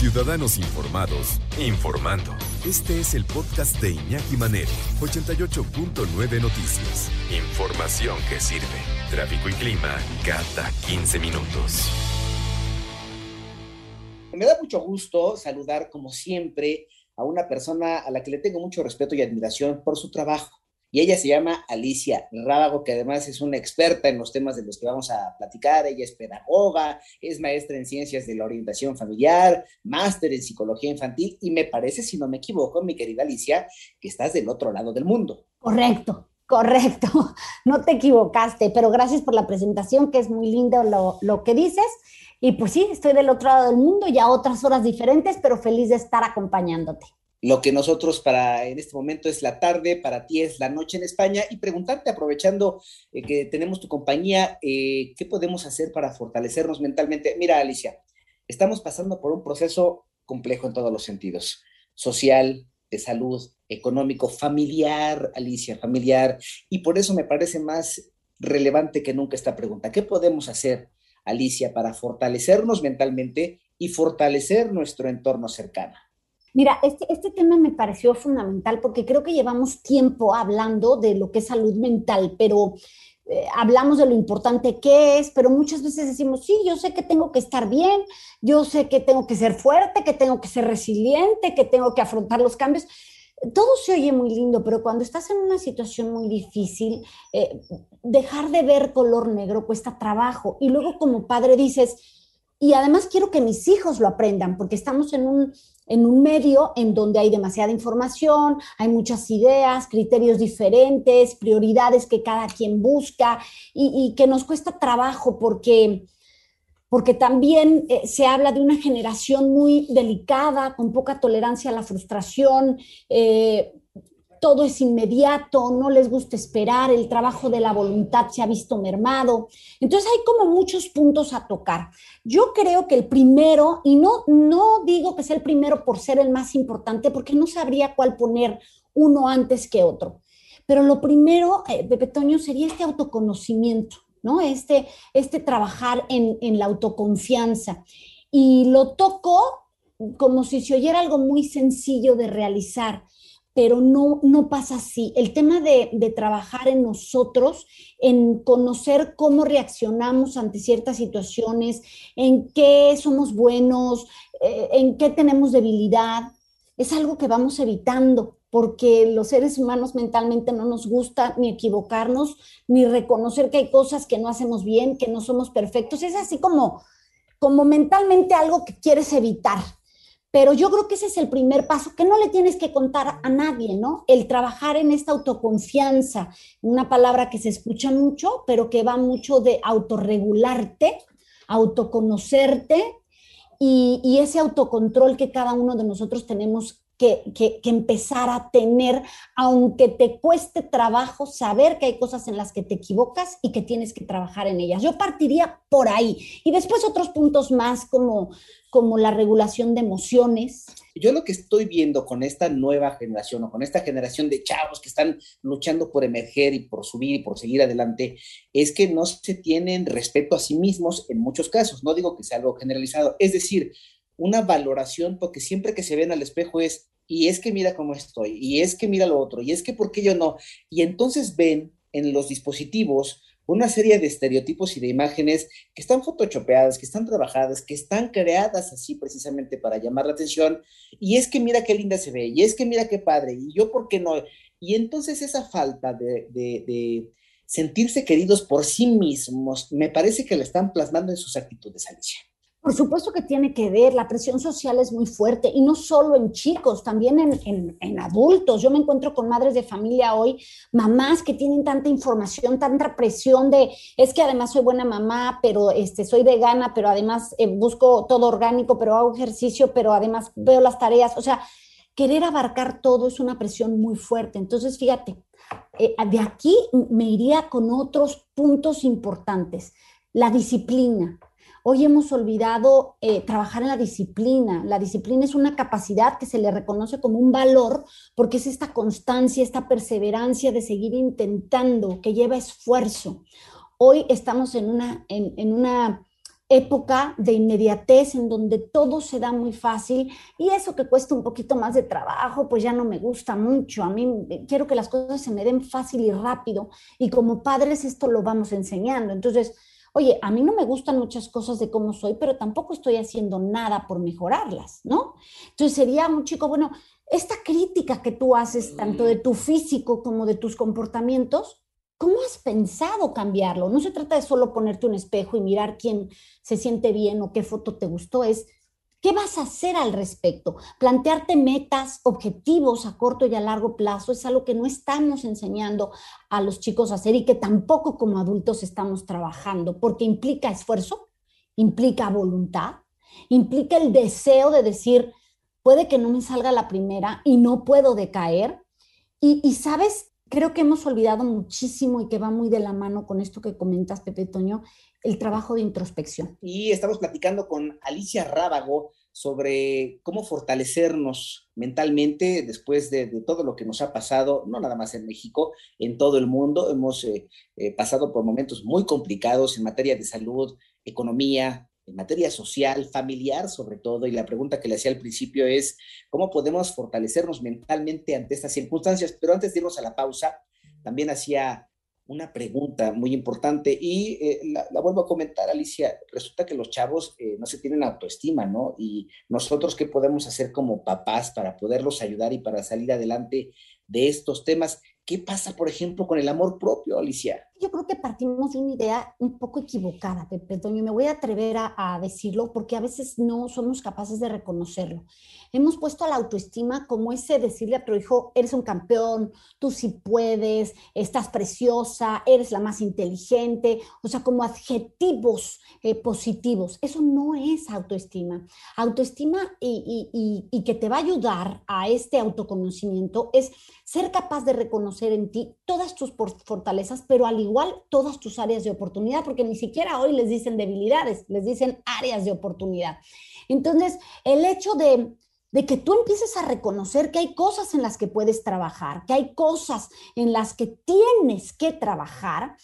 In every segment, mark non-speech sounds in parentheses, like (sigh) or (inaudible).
Ciudadanos Informados, informando. Este es el podcast de Iñaki Manero, 88.9 Noticias. Información que sirve. Tráfico y clima cada 15 minutos. Me da mucho gusto saludar, como siempre, a una persona a la que le tengo mucho respeto y admiración por su trabajo y ella se llama Alicia Rábago, que además es una experta en los temas de los que vamos a platicar. Ella es pedagoga, es maestra en ciencias de la orientación familiar, máster en psicología infantil y me parece, si no me equivoco, mi querida Alicia, que estás del otro lado del mundo. Correcto. Correcto, (laughs) no te equivocaste, pero gracias por la presentación, que es muy lindo lo, lo que dices. Y pues sí, estoy del otro lado del mundo, ya otras horas diferentes, pero feliz de estar acompañándote lo que nosotros para en este momento es la tarde, para ti es la noche en España, y preguntarte, aprovechando eh, que tenemos tu compañía, eh, ¿qué podemos hacer para fortalecernos mentalmente? Mira, Alicia, estamos pasando por un proceso complejo en todos los sentidos, social, de salud, económico, familiar, Alicia, familiar, y por eso me parece más relevante que nunca esta pregunta. ¿Qué podemos hacer, Alicia, para fortalecernos mentalmente y fortalecer nuestro entorno cercano? Mira, este, este tema me pareció fundamental porque creo que llevamos tiempo hablando de lo que es salud mental, pero eh, hablamos de lo importante que es, pero muchas veces decimos, sí, yo sé que tengo que estar bien, yo sé que tengo que ser fuerte, que tengo que ser resiliente, que tengo que afrontar los cambios. Todo se oye muy lindo, pero cuando estás en una situación muy difícil, eh, dejar de ver color negro cuesta trabajo. Y luego como padre dices, y además quiero que mis hijos lo aprendan, porque estamos en un, en un medio en donde hay demasiada información, hay muchas ideas, criterios diferentes, prioridades que cada quien busca y, que nos cuesta trabajo porque, porque también eh, se habla de una generación muy delicada, con poca tolerancia a la frustración. Eh, todo es inmediato, no les gusta esperar, el trabajo de la voluntad se ha visto mermado. Entonces hay como muchos puntos a tocar. Yo creo que el primero, y no, no digo que sea el primero por ser el más importante, porque no sabría cuál poner uno antes que otro, pero lo primero, eh, Pepe Toño, sería este autoconocimiento, ¿no? Este, este trabajar en, en la autoconfianza. Y lo toco como si se oyera algo muy sencillo de realizar pero no, no pasa así. El tema de, trabajar en nosotros, en conocer cómo reaccionamos ante ciertas situaciones, en qué somos buenos, eh, en qué tenemos debilidad, es algo que vamos evitando porque los seres humanos mentalmente no nos gusta ni equivocarnos, ni reconocer que hay cosas que no hacemos bien, que no somos perfectos. Es así como, como mentalmente algo que quieres evitar. Pero yo creo que ese es el primer paso, que no le tienes que contar a nadie, ¿no? El trabajar en esta autoconfianza, una palabra que se escucha mucho, pero que va mucho de autorregularte, autoconocerte y, y ese autocontrol que cada uno de nosotros tenemos que, empezar a tener, aunque te cueste trabajo saber que hay cosas en las que te equivocas y que tienes que trabajar en ellas. Yo partiría por ahí. Y después otros puntos más como, como la regulación de emociones. Yo lo que estoy viendo con esta nueva generación o con esta generación de chavos que están luchando por emerger y por subir y por seguir adelante, es que no se tienen respeto a sí mismos en muchos casos. No digo que sea algo generalizado. Es decir, una valoración, porque siempre que se ven al espejo es, y es que mira cómo estoy, y es que mira lo otro, y es que por qué yo no. Y entonces ven en los dispositivos una serie de estereotipos y de imágenes que están photoshopeadas, que están trabajadas, que están creadas así precisamente para llamar la atención. Y es que mira qué linda se ve, y es que mira qué padre, y yo por qué no. Y entonces esa falta de, de sentirse queridos por sí mismos, me parece que la están plasmando en sus actitudes, Alicia. Por supuesto que tiene que ver, la presión social es muy fuerte y no solo en chicos, también en, adultos. Yo me encuentro con madres de familia hoy, mamás que tienen tanta información, tanta presión de, es que además soy buena mamá, pero este, soy vegana, pero además eh, busco todo orgánico, pero hago ejercicio, pero además veo las tareas. O sea, querer abarcar todo es una presión muy fuerte. Entonces, fíjate, eh, de aquí me iría con otros puntos importantes. La disciplina Hoy hemos olvidado eh, trabajar en la disciplina. La disciplina es una capacidad que se le reconoce como un valor porque es esta constancia, esta perseverancia de seguir intentando, que lleva esfuerzo. Hoy estamos en una, en, una época de inmediatez en donde todo se da muy fácil y eso que cuesta un poquito más de trabajo, pues ya no me gusta mucho. A mí eh, quiero que las cosas se me den fácil y rápido y como padres esto lo vamos enseñando. Entonces, oye, a mí no me gustan muchas cosas de cómo soy, pero tampoco estoy haciendo nada por mejorarlas, ¿no? Entonces sería un chico, bueno, esta crítica que tú haces tanto de tu físico como de tus comportamientos, ¿Cómo has pensado cambiarlo? No se trata de solo ponerte un espejo y mirar quién se siente bien o qué foto te gustó, es qué vas a hacer al respecto. Plantearte metas, objetivos a corto y a largo plazo es algo que no estamos enseñando a los chicos a hacer y que tampoco como adultos estamos trabajando, porque implica esfuerzo, implica voluntad, implica el deseo de decir, puede que no me salga la primera y no puedo decaer. Y, y sabes, creo que hemos olvidado muchísimo y que va muy de la mano con esto que comentas, Pepe Toño, el trabajo de introspección. Y estamos platicando con Alicia Rábago sobre cómo fortalecernos mentalmente después de, todo lo que nos ha pasado, no nada más en México, en todo el mundo. Hemos eh, eh, pasado por momentos muy complicados en materia de salud, economía, en materia social, familiar sobre todo, y la pregunta que le hacía al principio es, ¿cómo podemos fortalecernos mentalmente ante estas circunstancias? Pero antes de irnos a la pausa, también hacía una pregunta muy importante y eh, la, vuelvo a comentar, Alicia. Resulta que los chavos eh, no se tienen autoestima, ¿no? Y nosotros, ¿qué podemos hacer como papás para poderlos ayudar y para salir adelante de estos temas? ¿Qué pasa, por ejemplo, con el amor propio, Alicia? Yo creo que partimos de una idea un poco equivocada, Pepe Toño. Me voy a atrever a, a, decirlo porque a veces no somos capaces de reconocerlo. Hemos puesto a la autoestima como ese decirle a tu hijo, eres un campeón, tú sí puedes, estás preciosa, eres la más inteligente, o sea, como adjetivos eh, positivos. Eso no es autoestima. Autoestima y, y, que te va a ayudar a este autoconocimiento es ser capaz de reconocer en ti todas tus fortalezas, pero al igual todas tus áreas de oportunidad, porque ni siquiera hoy les dicen debilidades, les dicen áreas de oportunidad. Entonces, el hecho de, de que tú empieces a reconocer que hay cosas en las que puedes trabajar, que hay cosas en las que tienes que trabajar,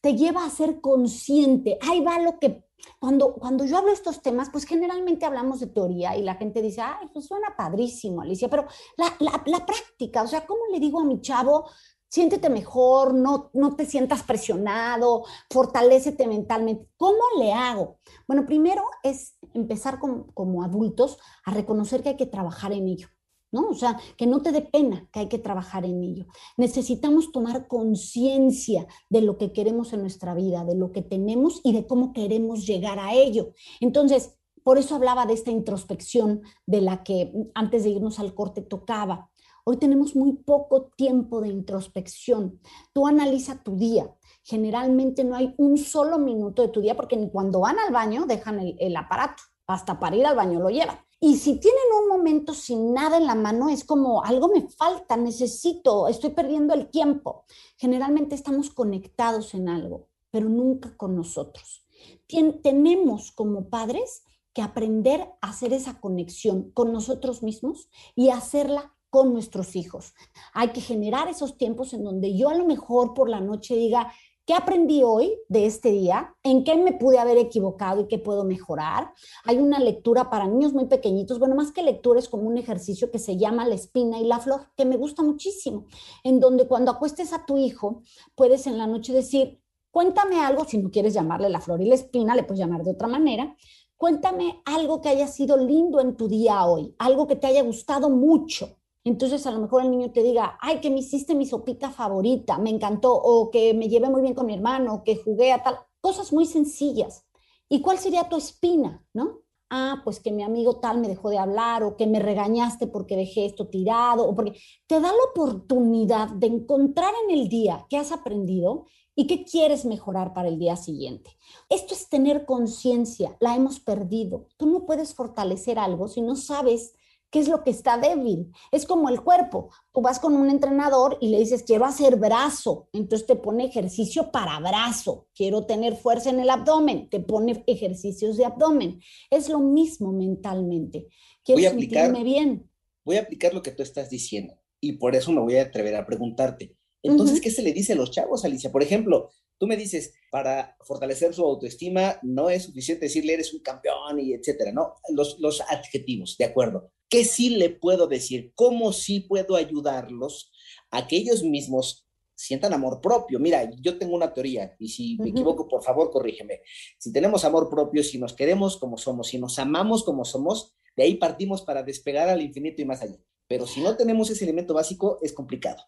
te lleva a ser consciente. Ahí va lo que cuando, cuando yo hablo de estos temas, pues generalmente hablamos de teoría y la gente dice, ay, pues suena padrísimo, Alicia, pero la, la, la práctica, o sea, ¿cómo le digo a mi chavo, siéntete mejor, no, no te sientas presionado, fortalécete mentalmente? ¿Cómo le hago? Bueno, primero es empezar como adultos a reconocer que hay que trabajar en ello. ¿no? O sea, que no te dé pena, que hay que trabajar en ello. Necesitamos tomar conciencia de lo que queremos en nuestra vida, de lo que tenemos y de cómo queremos llegar a ello. Entonces, por eso hablaba de esta introspección de la que antes de irnos al corte tocaba. Hoy tenemos muy poco tiempo de introspección. Tú analiza tu día. Generalmente no hay un solo minuto de tu día porque ni cuando van al baño dejan el, el aparato. Hasta para ir al baño lo llevan. Y si tienen un momento sin nada en la mano, es como algo me falta, necesito, estoy perdiendo el tiempo. Generalmente estamos conectados en algo, pero nunca con nosotros. tenemos como padres que aprender a hacer esa conexión con nosotros mismos y hacerla con nuestros hijos. Hay que generar esos tiempos en donde yo a lo mejor por la noche diga, ¿Qué aprendí hoy de este día? ¿En qué me pude haber equivocado y qué puedo mejorar? Hay una lectura para niños muy pequeñitos, bueno, más que lectura es como un ejercicio que se llama La espina y la flor, que me gusta muchísimo, en donde cuando acuestes a tu hijo, puedes en la noche decir, cuéntame algo, si no quieres llamarle la flor y la espina, le puedes llamar de otra manera, cuéntame algo que haya sido lindo en tu día hoy, algo que te haya gustado mucho entonces a lo mejor el niño te diga, ay, que me hiciste mi sopita favorita, me encantó, o que me llevé muy bien con mi hermano, que jugué a tal, cosas muy sencillas. ¿Y cuál sería tu espina, no? Ah, pues que mi amigo tal me dejó de hablar, o que me regañaste porque dejé esto tirado, o porque te da la oportunidad de encontrar en el día qué has aprendido y qué quieres mejorar para el día siguiente. Esto es tener conciencia, la hemos perdido. Tú no puedes fortalecer algo si no sabes ¿Qué es lo que está débil? Es como el cuerpo. Tú vas con un entrenador y le dices, quiero hacer brazo. Entonces te pone ejercicio para brazo. Quiero tener fuerza en el abdomen. Te pone ejercicios de abdomen. Es lo mismo mentalmente. Quiero voy a sentirme bien. Voy a aplicar lo que tú estás diciendo. Y por eso me voy a atrever a preguntarte. Entonces, ¿qué se le dice a los chavos, Alicia? Por ejemplo, Tú me dices, para fortalecer su autoestima no es suficiente decirle eres un campeón y etcétera, ¿no? Los, los adjetivos, de acuerdo. ¿Qué sí le puedo decir? ¿Cómo sí puedo ayudarlos a que ellos mismos sientan amor propio? Mira, yo tengo una teoría y si me equivoco, por favor, corrígeme. Si tenemos amor propio, si nos queremos como somos, si nos amamos como somos, de ahí partimos para despegar al infinito y más allá. Pero si no tenemos ese elemento básico, es complicado.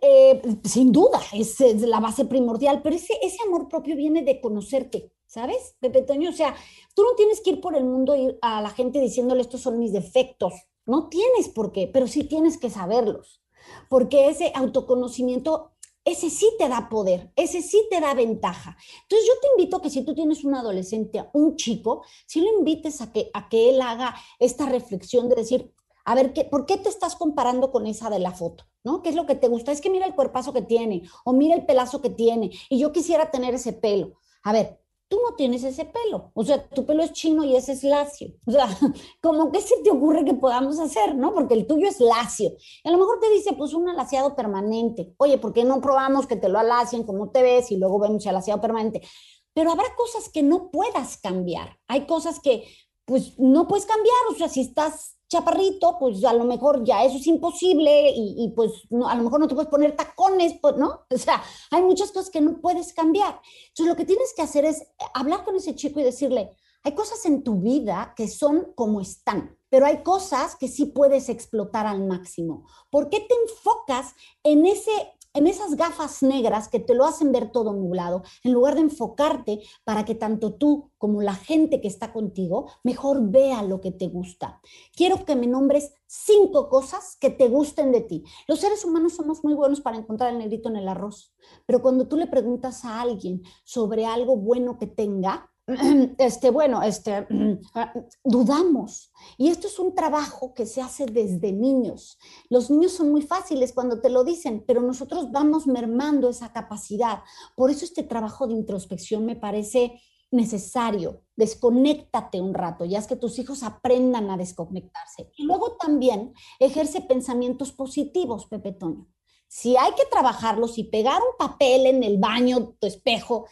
Eh, sin duda, es, la base primordial, pero ese, ese amor propio viene de conocerte, ¿sabes, Pepe Toño? O sea, tú no tienes que ir por el mundo ir a la gente diciéndole estos son mis defectos, no tienes por qué, pero sí tienes que saberlos, porque ese autoconocimiento, ese sí te da poder, ese sí te da ventaja. Entonces yo te invito a que si tú tienes un adolescente, un chico, si lo invites a que, a que él haga esta reflexión de decir, a ver, ¿qué, ¿por qué te estás comparando con esa de la foto? ¿No? ¿Qué es lo que te gusta? Es que mira el cuerpazo que tiene o mira el pelazo que tiene y yo quisiera tener ese pelo. A ver, tú no tienes ese pelo, o sea, tu pelo es chino y ese es lacio. (laughs) O sea, como que se te ocurre que podamos hacer, ¿no? Porque el tuyo es lacio. Y a lo mejor te dice, pues un alaciado permanente. Oye, ¿por qué no probamos que te lo alacien, cómo te ves y luego vemos el alaciado permanente? Pero habrá cosas que no puedas cambiar. Hay cosas que, pues, no puedes cambiar. O sea, si estás chaparrito, pues a lo mejor ya eso es imposible y, pues no, a lo mejor no te puedes poner tacones, pues, ¿no? O sea, hay muchas cosas que no puedes cambiar. Entonces lo que tienes que hacer es hablar con ese chico y decirle, hay cosas en tu vida que son como están, pero hay cosas que sí puedes explotar al máximo. ¿Por qué te enfocas en ese en esas gafas negras que te lo hacen ver todo nublado, en lugar de enfocarte para que tanto tú como la gente que está contigo mejor vea lo que te gusta. Quiero que me nombres cinco cosas que te gusten de ti. Los seres humanos somos muy buenos para encontrar el negrito en el arroz, pero cuando tú le preguntas a alguien sobre algo bueno que tenga, (clears throat) este, bueno, este, (clears throat) dudamos. Y esto es un trabajo que se hace desde niños. Los niños son muy fáciles cuando te lo dicen, pero nosotros vamos mermando esa capacidad. Por eso este trabajo de introspección me parece necesario. Desconéctate un rato, ya es que tus hijos aprendan a desconectarse. Y luego también ejerce pensamientos positivos, Pepe Toño. Si hay que trabajarlos y pegar un papel en el baño, tu espejo,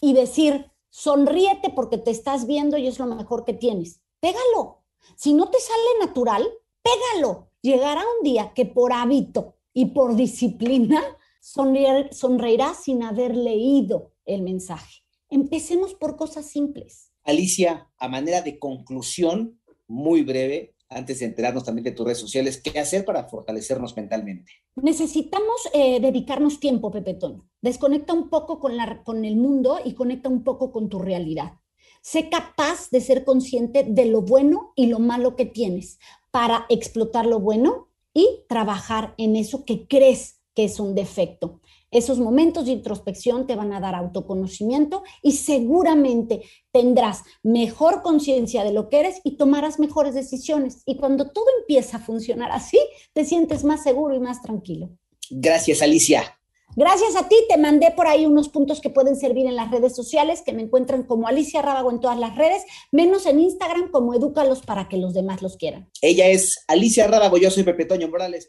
y decir, sonríete porque te estás viendo y es lo mejor que tienes. Pégalo. Si no te sale natural, pégalo. Llegará un día que por hábito y por disciplina sonreirás sin haber leído el mensaje. Empecemos por cosas simples. Alicia, a manera de conclusión, muy breve, antes de enterarnos también de tus redes sociales, ¿qué hacer para fortalecernos mentalmente? Necesitamos eh, dedicarnos tiempo, Pepe Toño. Desconecta un poco con el mundo y conecta un poco con tu realidad. Sé capaz de ser consciente de lo bueno y lo malo que tienes para explotar lo bueno y trabajar en eso que crees que es un defecto. Esos momentos de introspección te van a dar autoconocimiento y seguramente tendrás mejor conciencia de lo que eres y tomarás mejores decisiones. Y cuando todo empieza a funcionar así, te sientes más seguro y más tranquilo. Gracias, Alicia. Gracias a ti, te mandé por ahí unos puntos que pueden servir en las redes sociales, que me encuentran como Alicia Rábago en todas las redes, menos en Instagram como Edúcalos para que los demás los quieran. Ella es Alicia Rábago, yo soy Pepe Toño Morales.